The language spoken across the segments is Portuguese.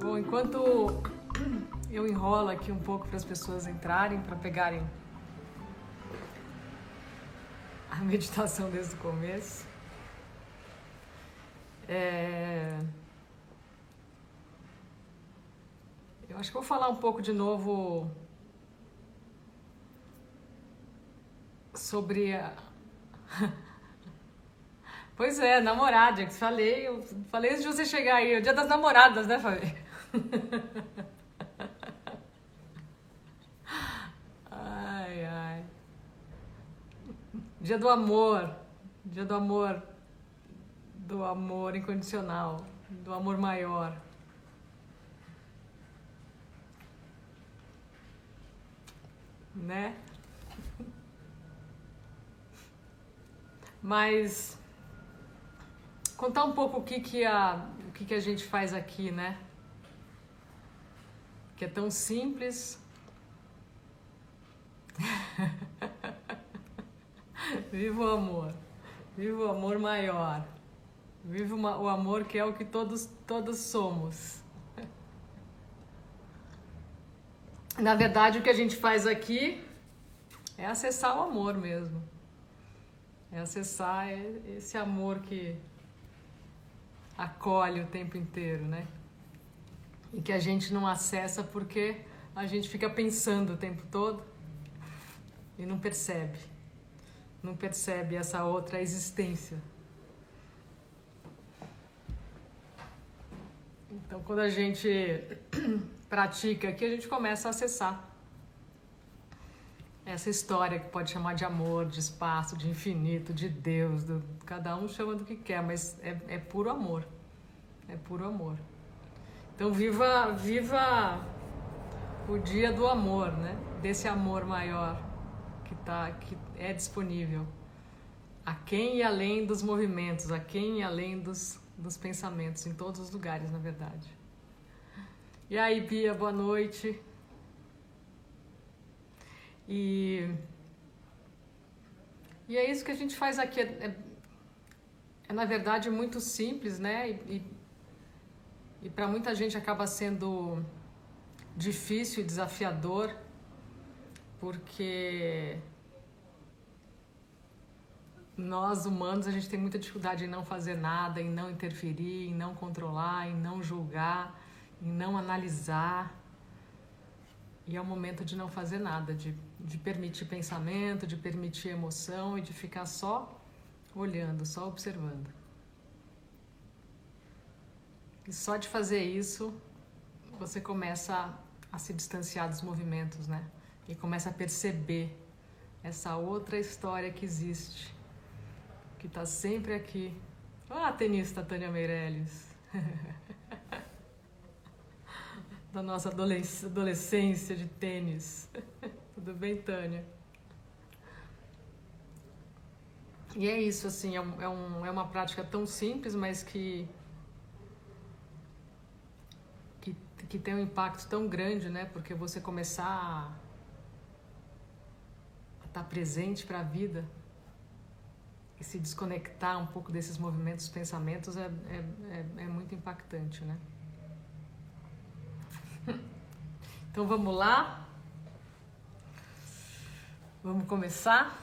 Bom, enquanto eu enrolo aqui um pouco para as pessoas entrarem, para pegarem a meditação desde o começo. É... Eu acho que vou falar um pouco de novo sobre a. Pois é, namorada, que falei, eu falei antes de você chegar aí, o dia das namoradas, né, Fabi? Ai, ai. Dia do amor, dia do amor, do amor incondicional, do amor maior. Né? Mas contar um pouco o que que a o que que a gente faz aqui, né? Que é tão simples. Viva o amor. Viva o amor maior. Viva o amor que é o que todos todos somos. Na verdade, o que a gente faz aqui é acessar o amor mesmo. É acessar esse amor que acolhe o tempo inteiro, né? E que a gente não acessa porque a gente fica pensando o tempo todo e não percebe. Não percebe essa outra existência. Então, quando a gente pratica aqui, a gente começa a acessar essa história que pode chamar de amor, de espaço, de infinito, de Deus, do, cada um chama do que quer, mas é, é puro amor. É puro amor. Então viva, viva o dia do amor, né? Desse amor maior que tá, que é disponível. A quem e além dos movimentos, a quem e além dos, dos pensamentos, em todos os lugares, na verdade. E aí, Bia, boa noite. E, e é isso que a gente faz aqui. É, é, é na verdade muito simples, né? E, e, e para muita gente acaba sendo difícil e desafiador, porque nós humanos a gente tem muita dificuldade em não fazer nada, em não interferir, em não controlar, em não julgar, em não analisar. E é o momento de não fazer nada, de, de permitir pensamento, de permitir emoção e de ficar só olhando, só observando. E só de fazer isso, você começa a, se distanciar dos movimentos, né? E começa a perceber essa outra história que existe, que está sempre aqui. Ah, tenista Tânia Meirelles. da nossa adolescência de tênis. Tudo bem, Tânia? E é isso, assim, é, um, é, um, é uma prática tão simples, mas que, que, que tem um impacto tão grande, né? Porque você começar a, estar presente para a vida e se desconectar um pouco desses movimentos, pensamentos, é, é, é, é muito impactante, né? Então vamos lá? Vamos começar?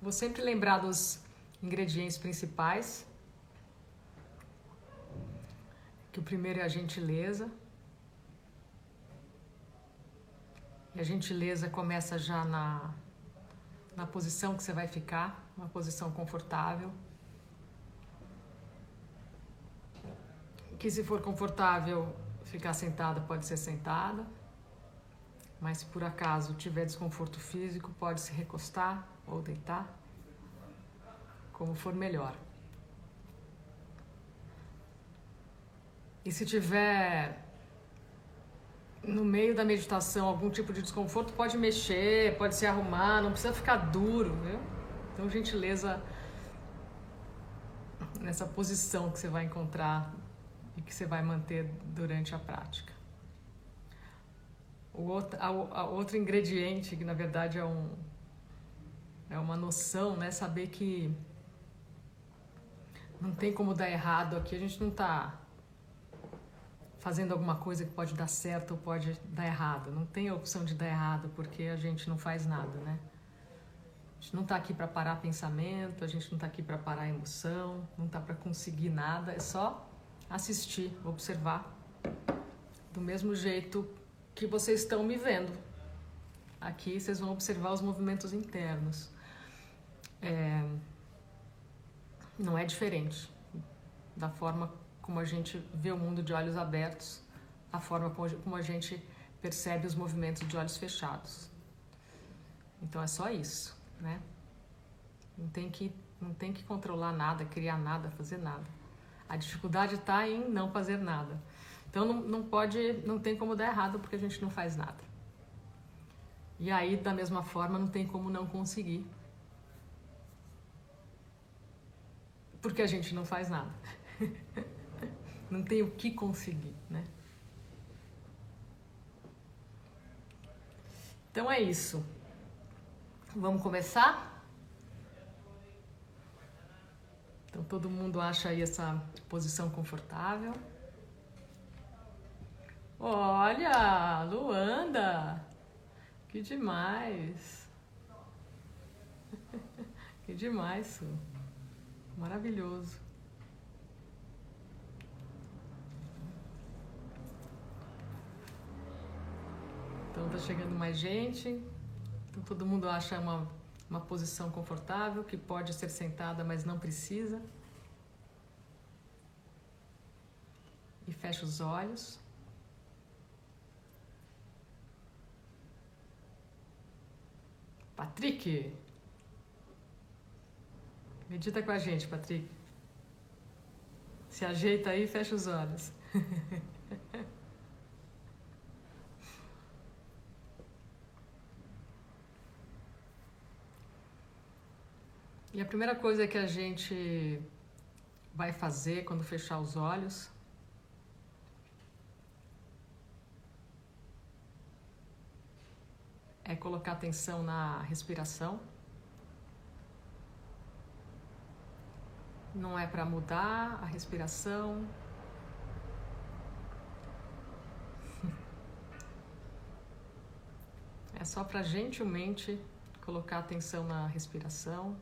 Vou sempre lembrar dos ingredientes principais. Que o primeiro é a gentileza. E a gentileza começa já na, na posição que você vai ficar, uma posição confortável. Que se for confortável ficar sentada, pode ser sentada. Mas se por acaso tiver desconforto físico, pode se recostar ou deitar, como for melhor. E se tiver no meio da meditação algum tipo de desconforto, pode mexer, pode se arrumar, não precisa ficar duro, viu? Então, gentileza nessa posição que você vai encontrar e que você vai manter durante a prática. O outro, a, a outro ingrediente, que na verdade é um, é uma noção, né? Saber que não tem como dar errado aqui. A gente não está fazendo alguma coisa que pode dar certo ou pode dar errado. Não tem a opção de dar errado porque a gente não faz nada, né? A gente não está aqui para parar pensamento, a gente não está aqui para parar emoção, não está para conseguir nada, é só assistir, observar do mesmo jeito que vocês estão me vendo. Aqui vocês vão observar os movimentos internos. É, não é diferente da forma como a gente vê o mundo de olhos abertos, a forma como a gente percebe os movimentos de olhos fechados. Então é só isso, né? Não tem que, não tem que controlar nada, criar nada, fazer nada. A dificuldade está em não fazer nada. Então não, não pode, não tem como dar errado porque a gente não faz nada. E aí, da mesma forma, não tem como não conseguir. Porque a gente não faz nada. não tem o que conseguir, né? Então é isso. Vamos começar? Então todo mundo acha aí essa posição confortável. Olha, Luanda! Que demais! que demais, Su. Maravilhoso. Então tá chegando mais gente. Então todo mundo acha uma, uma posição confortável, que pode ser sentada, mas não precisa. E fecha os olhos. Patrick. Medita com a gente, Patrick. Se ajeita aí e fecha os olhos. e a primeira coisa que a gente vai fazer quando fechar os olhos é colocar atenção na respiração. Não é para mudar a respiração. É só para gentilmente colocar atenção na respiração.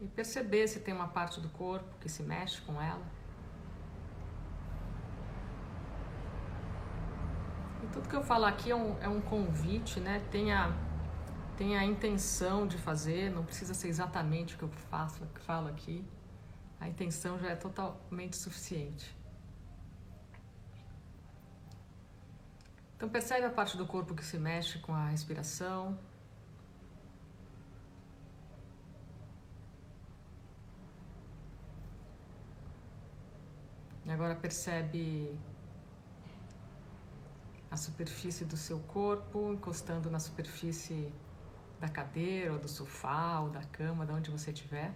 E perceber se tem uma parte do corpo que se mexe com ela. tudo que eu falo aqui é um, é um convite, né? Tenha, tenha a intenção de fazer, não precisa ser exatamente o que eu faço, que falo aqui. A intenção já é totalmente suficiente. Então percebe a parte do corpo que se mexe com a respiração. E agora percebe a superfície do seu corpo, encostando na superfície da cadeira, ou do sofá, ou da cama, de onde você estiver.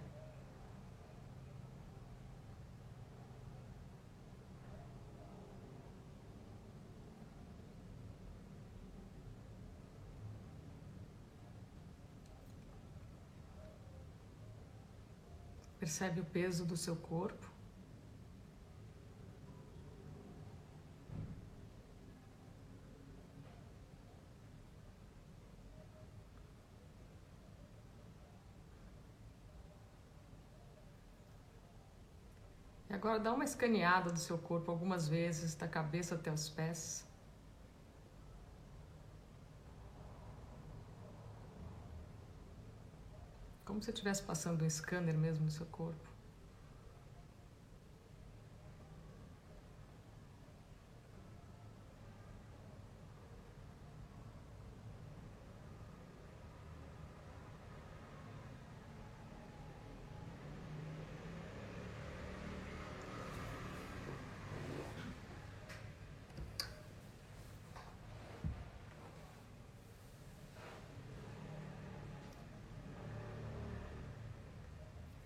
Percebe o peso do seu corpo. Agora dá uma escaneada do seu corpo algumas vezes, da cabeça até os pés. Como se estivesse passando um scanner mesmo no seu corpo.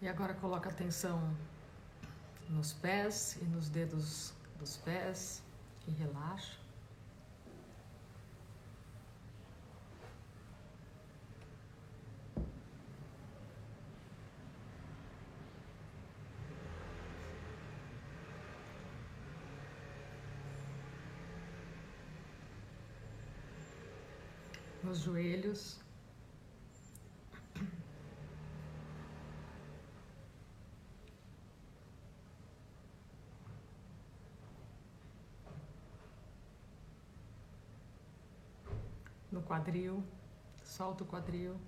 E agora coloca atenção nos pés e nos dedos dos pés e relaxa. nos joelhos. No quadril, solta o quadril.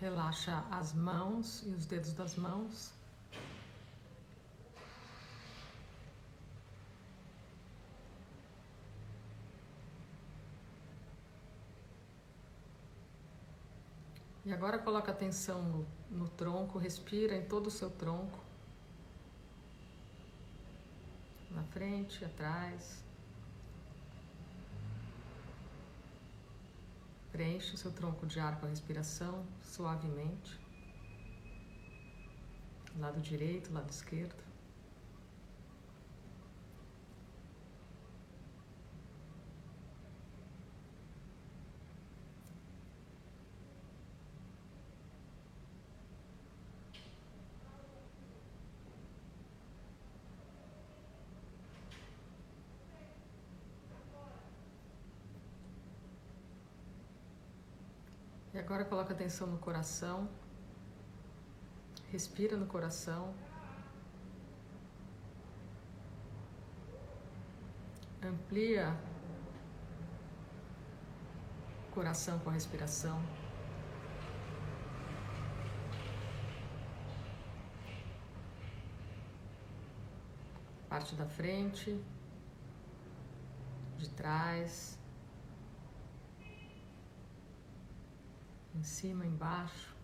Relaxa as mãos e os dedos das mãos. E agora coloca atenção no, no tronco, respira em todo o seu tronco. Na frente, atrás. Preenche o seu tronco de ar com a respiração suavemente. Lado direito, lado esquerdo. E agora coloca atenção no coração. Respira no coração. Amplia o coração com a respiração. Parte da frente, de trás, em cima, embaixo.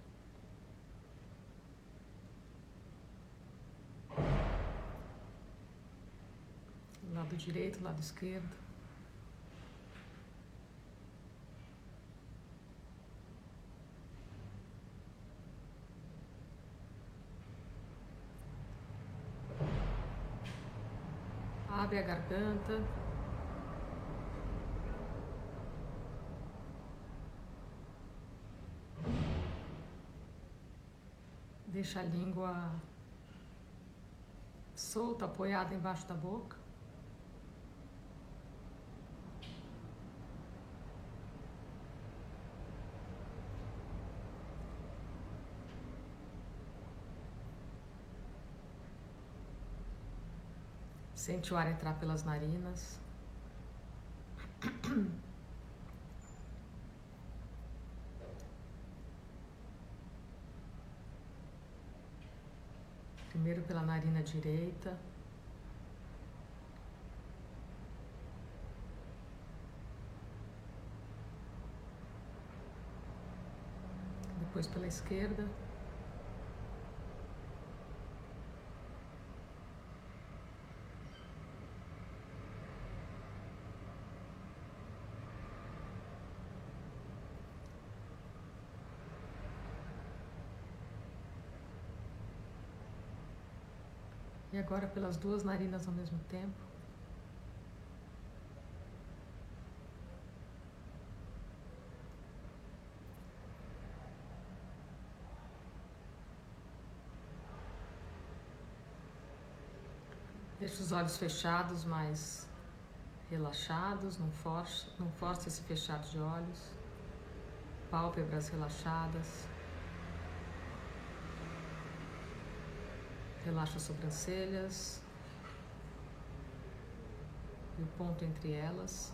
Lado direito, lado esquerdo. Abre a garganta. Deixa a língua solta, apoiada embaixo da boca. Sente o ar entrar pelas narinas. Primeiro pela narina direita. Depois pela esquerda. Agora pelas duas narinas ao mesmo tempo. Deixa os olhos fechados, mas relaxados, não force, não force esse fechar de olhos. Pálpebras relaxadas. Relaxa as sobrancelhas e o ponto entre elas,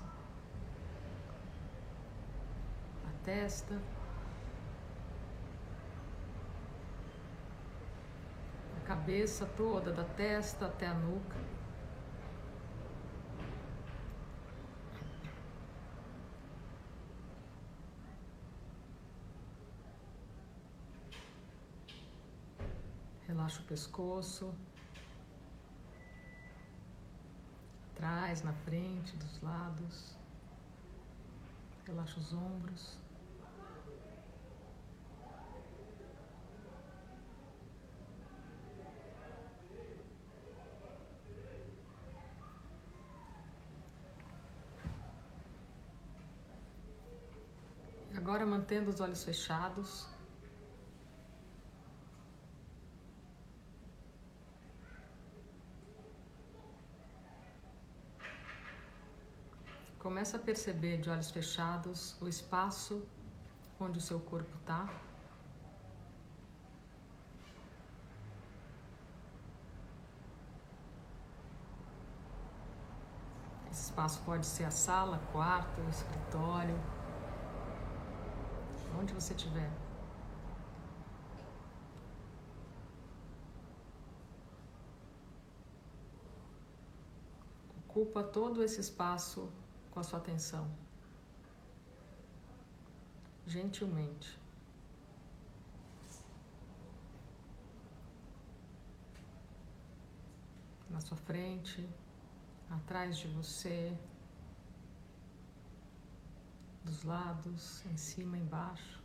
a testa, a cabeça toda, da testa até a nuca. Relaxa o pescoço, atrás, na frente, dos lados. Relaxa os ombros. Agora mantendo os olhos fechados. Começa a perceber de olhos fechados o espaço onde o seu corpo está. Esse espaço pode ser a sala, quarto, escritório, onde você estiver. Ocupa todo esse espaço com a sua atenção. Gentilmente. Na sua frente, atrás de você, dos lados, em cima, embaixo.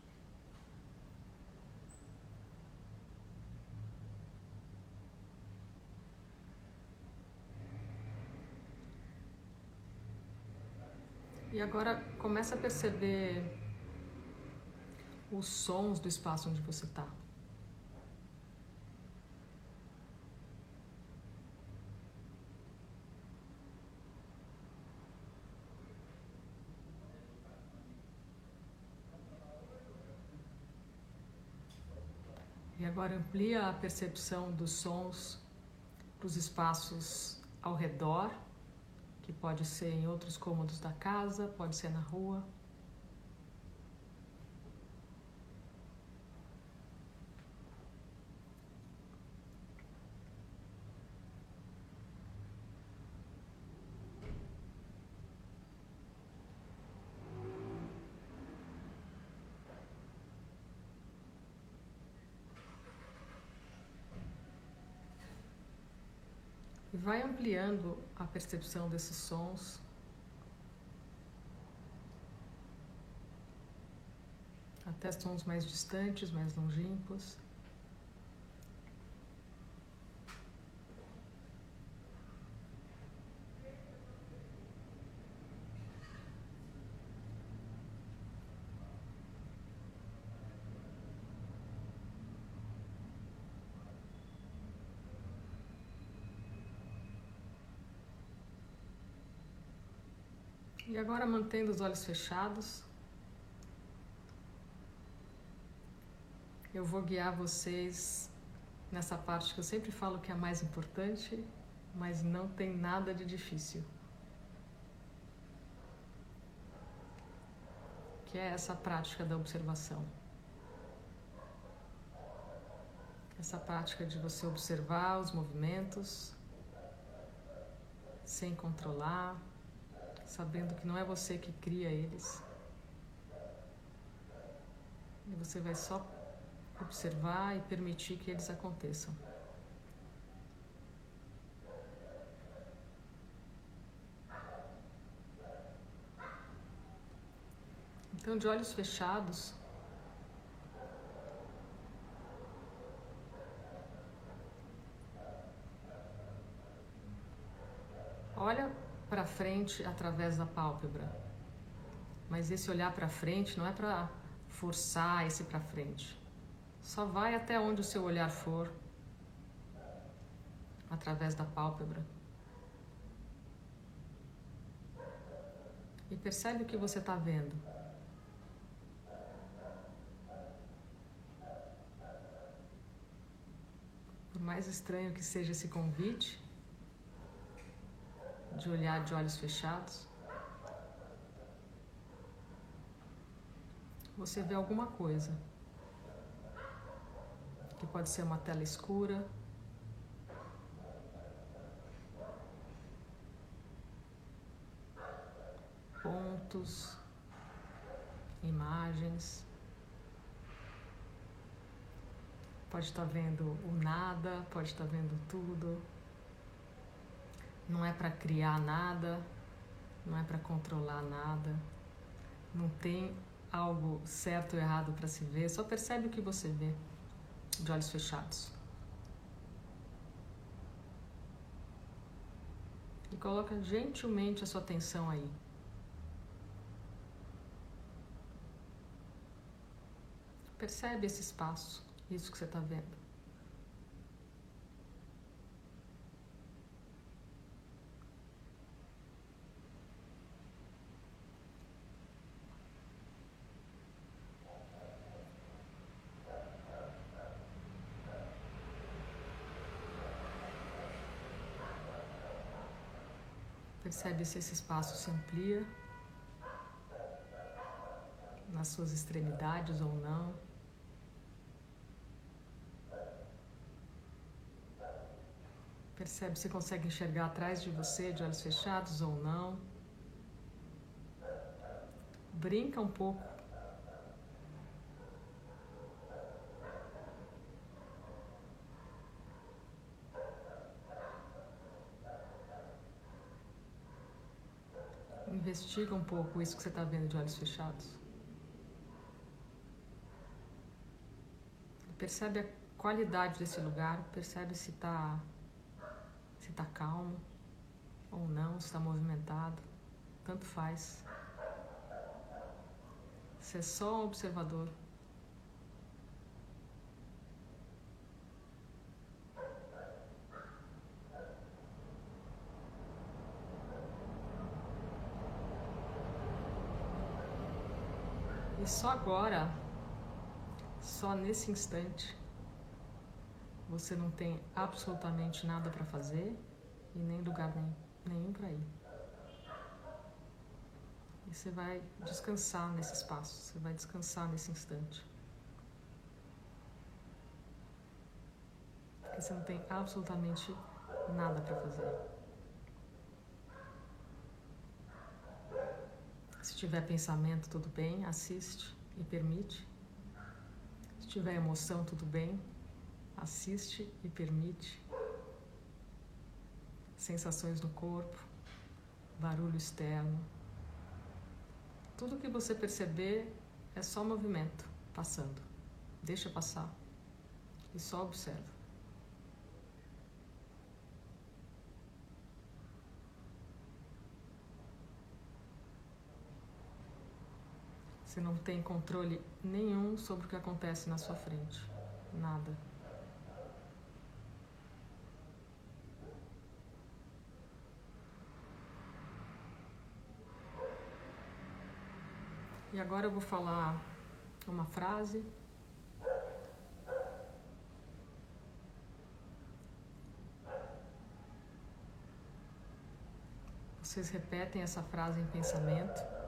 E agora começa a perceber os sons do espaço onde você está. E agora amplia a percepção dos sons para os espaços ao redor que pode ser em outros cômodos da casa, pode ser na rua. E vai ampliando a percepção desses sons. Até sons mais distantes, mais longínquos. E agora mantendo os olhos fechados, eu vou guiar vocês nessa parte que eu sempre falo que é a mais importante, mas não tem nada de difícil. Que é essa prática da observação. Essa prática de você observar os movimentos sem controlar sabendo que não é você que cria eles. E você vai só observar e permitir que eles aconteçam. Então, de olhos fechados, olha para frente através da pálpebra. Mas esse olhar para frente não é para forçar esse para frente. Só vai até onde o seu olhar for através da pálpebra. E percebe o que você está vendo. Por mais estranho que seja esse convite, de olhar de olhos fechados, você vê alguma coisa. Que pode ser uma tela escura. Pontos, imagens. Pode estar vendo o nada, pode estar vendo tudo não é para criar nada, não é para controlar nada, não tem algo certo ou errado para se ver, só percebe o que você vê de olhos fechados. E coloca gentilmente a sua atenção aí. Percebe esse espaço, isso que você está vendo. Percebe se esse espaço se amplia nas suas extremidades ou não. Percebe se consegue enxergar atrás de você de olhos fechados ou não. Brinca um pouco. Investiga um pouco isso que você está vendo de olhos fechados. Percebe a qualidade desse lugar, percebe se está se tá calmo ou não, se está movimentado. Tanto faz. Você é só um observador. E só agora só nesse instante você não tem absolutamente nada para fazer e nem lugar nem, nenhum para ir. E você vai descansar nesse espaço, você vai descansar nesse instante. Porque você não tem absolutamente nada para fazer. Se tiver pensamento, tudo bem, assiste e permite tiver emoção, tudo bem. Assiste e permite. Sensações no corpo, barulho externo. Tudo que você perceber é só movimento passando. Deixa passar e só observa. Você não tem controle nenhum sobre o que acontece na sua frente. Nada. E agora eu vou falar uma frase. Vocês repetem essa frase em pensamento.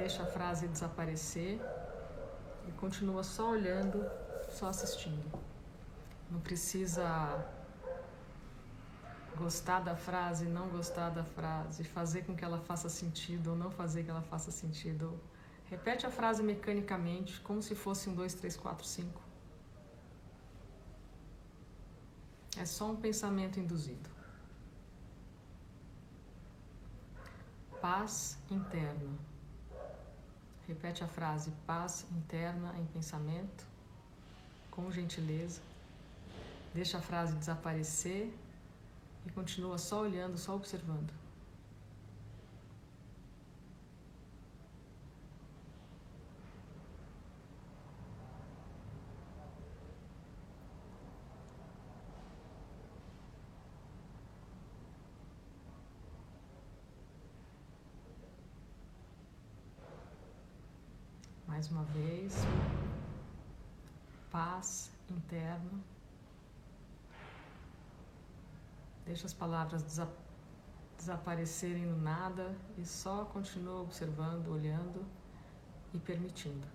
Deixa a frase desaparecer e continua só olhando, só assistindo. Não precisa gostar da frase, não gostar da frase, fazer com que ela faça sentido ou não fazer que ela faça sentido. Repete a frase mecanicamente, como se fosse um dois, três, quatro, cinco. É só um pensamento induzido. Paz interna. Repete a frase paz interna em pensamento, com gentileza. Deixa a frase desaparecer e continua só olhando, só observando. mais uma vez. Paz interna. Deixa as palavras desa desaparecerem no nada e só continua observando, olhando e permitindo.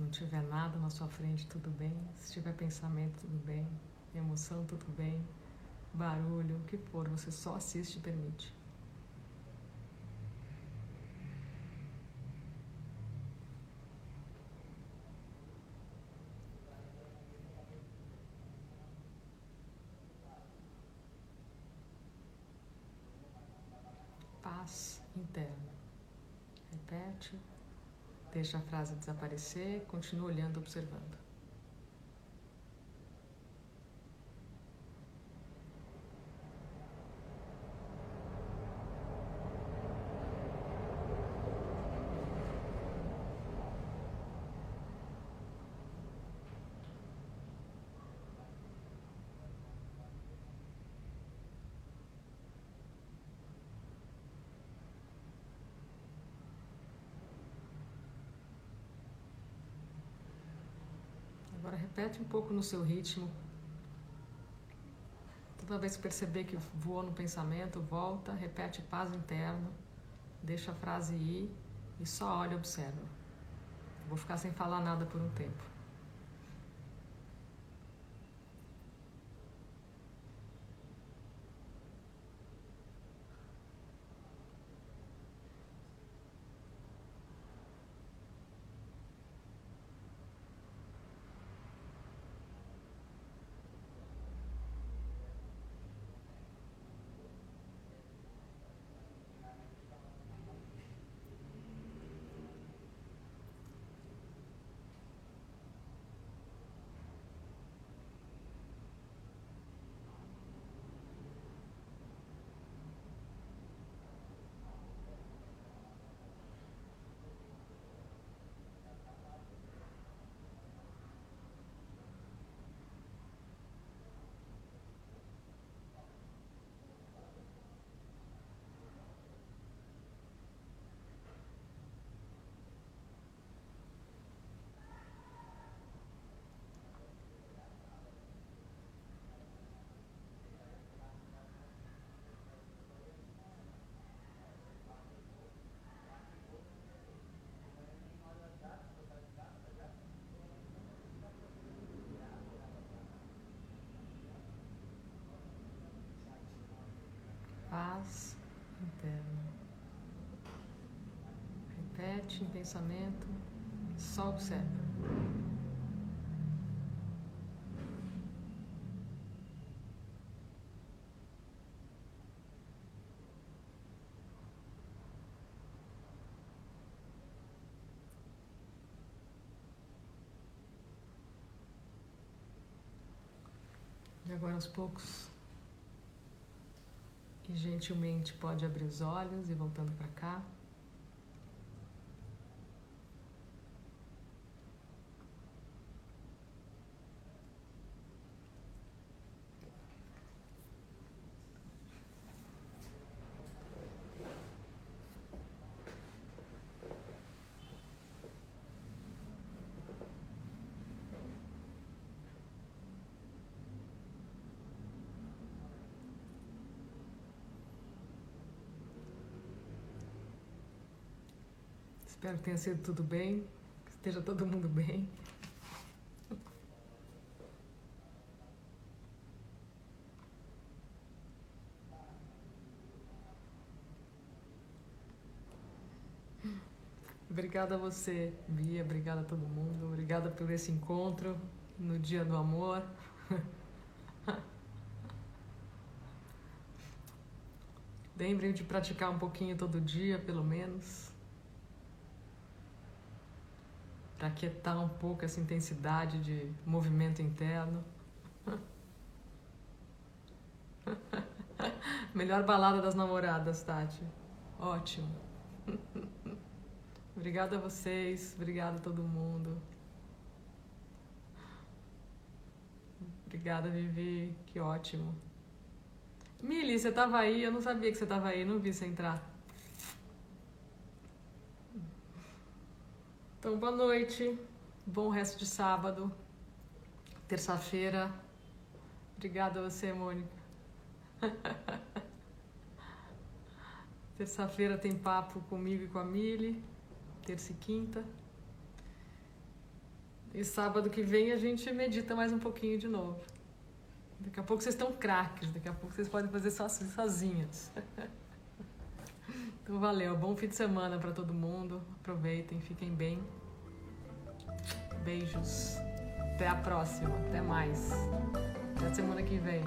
Se não tiver nada na sua frente, tudo bem. Se tiver pensamento, tudo bem. Emoção, tudo bem. Barulho, o que for, você só assiste e permite. Paz interna. Repete. Deixa a frase desaparecer, continua olhando, observando. Agora repete um pouco no seu ritmo. Toda vez que perceber que voou no pensamento, volta, repete paz interno, deixa a frase ir e só olha e observa. Vou ficar sem falar nada por um tempo. Paz interna. Repete em pensamento, só observa. E agora aos poucos e gentilmente pode abrir os olhos e voltando para cá. Espero que tenha sido tudo bem, que esteja todo mundo bem. Obrigada a você, Bia, obrigada a todo mundo, obrigada por esse encontro no Dia do Amor. Lembrem de praticar um pouquinho todo dia, pelo menos. Para aquietar um pouco essa intensidade de movimento interno. Melhor balada das namoradas, Tati. Ótimo. Obrigada a vocês, obrigada a todo mundo. Obrigada, Vivi, que ótimo. Mili, você estava aí? Eu não sabia que você estava aí, não vi você entrar. Então, boa noite, bom resto de sábado, terça-feira. Obrigada a você, Mônica. Terça-feira tem papo comigo e com a Mili, terça e quinta. E sábado que vem a gente medita mais um pouquinho de novo. Daqui a pouco vocês estão craques, daqui a pouco vocês podem fazer sozinhos. Então valeu, bom fim de semana para todo mundo. Aproveitem, fiquem bem. Beijos. Até a próxima. Até mais. Até semana que vem.